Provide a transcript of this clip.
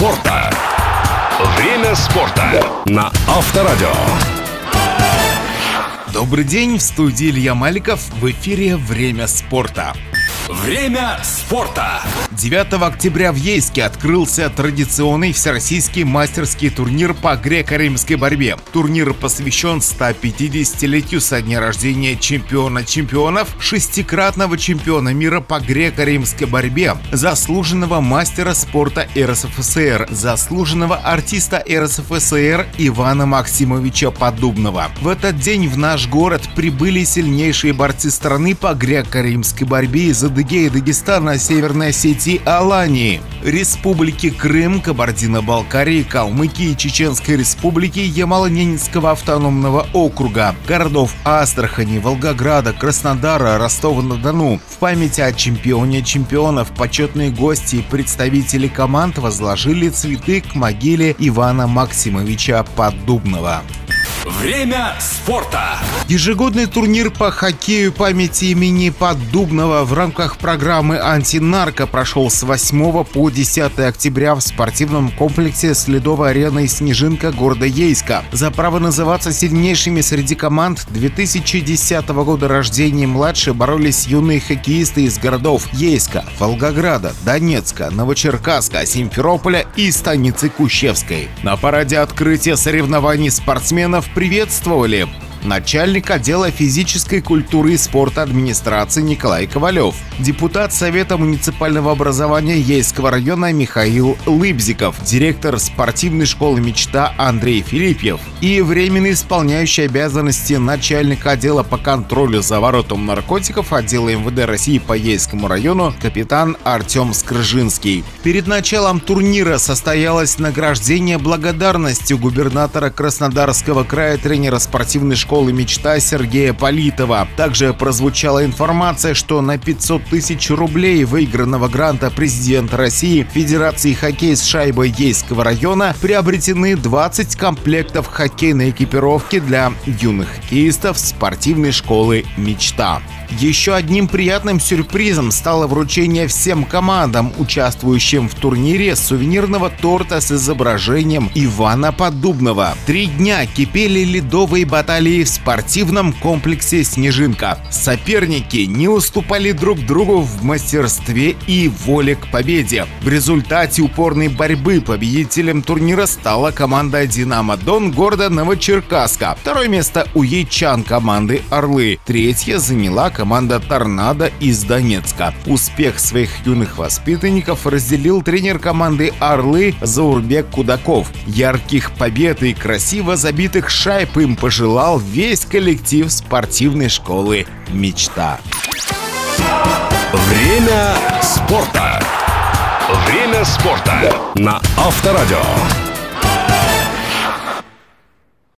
спорта. Время спорта на Авторадио. Добрый день, в студии Илья Маликов. В эфире «Время спорта». Время спорта. 9 октября в Ейске открылся традиционный всероссийский мастерский турнир по греко-римской борьбе. Турнир посвящен 150-летию со дня рождения чемпиона чемпионов, шестикратного чемпиона мира по греко-римской борьбе, заслуженного мастера спорта РСФСР, заслуженного артиста РСФСР Ивана Максимовича Подубного. В этот день в наш город прибыли сильнейшие борцы страны по греко-римской борьбе из Адыгеи, Дагестана, Северной Осетии, Алании, Республики Крым, Кабардино-Балкарии, Калмыкии, Чеченской Республики, Ямало-Ненецкого автономного округа, городов Астрахани, Волгограда, Краснодара, Ростова-на-Дону. В память о чемпионе чемпионов почетные гости и представители команд возложили цветы к могиле Ивана Максимовича Поддубного. Время спорта. Ежегодный турнир по хоккею памяти имени Поддубного в рамках программы «Антинарко» прошел с 8 по 10 октября в спортивном комплексе с ледовой ареной «Снежинка» города Ейска. За право называться сильнейшими среди команд 2010 года рождения и младше боролись юные хоккеисты из городов Ейска, Волгограда, Донецка, Новочеркасска, Симферополя и станицы Кущевской. На параде открытия соревнований спортсменов приветствовали начальник отдела физической культуры и спорта администрации Николай Ковалев, депутат Совета муниципального образования Ейского района Михаил Лыбзиков, директор спортивной школы «Мечта» Андрей Филиппьев и временно исполняющий обязанности начальника отдела по контролю за воротом наркотиков отдела МВД России по Ейскому району капитан Артем Скрыжинский. Перед началом турнира состоялось награждение благодарностью губернатора Краснодарского края тренера спортивной школы школы «Мечта» Сергея Политова. Также прозвучала информация, что на 500 тысяч рублей выигранного гранта президента России Федерации хоккея с шайбой Ейского района приобретены 20 комплектов хоккейной экипировки для юных хоккеистов спортивной школы «Мечта». Еще одним приятным сюрпризом стало вручение всем командам, участвующим в турнире, сувенирного торта с изображением Ивана Поддубного. Три дня кипели ледовые баталии в спортивном комплексе «Снежинка». Соперники не уступали друг другу в мастерстве и воле к победе. В результате упорной борьбы победителем турнира стала команда «Динамо Дон» города Новочеркасска. Второе место у ячан команды «Орлы». Третье заняла команда «Торнадо» из Донецка. Успех своих юных воспитанников разделил тренер команды «Орлы» Заурбек Кудаков. Ярких побед и красиво забитых шайб им пожелал весь коллектив спортивной школы «Мечта». Время спорта. Время спорта на Авторадио.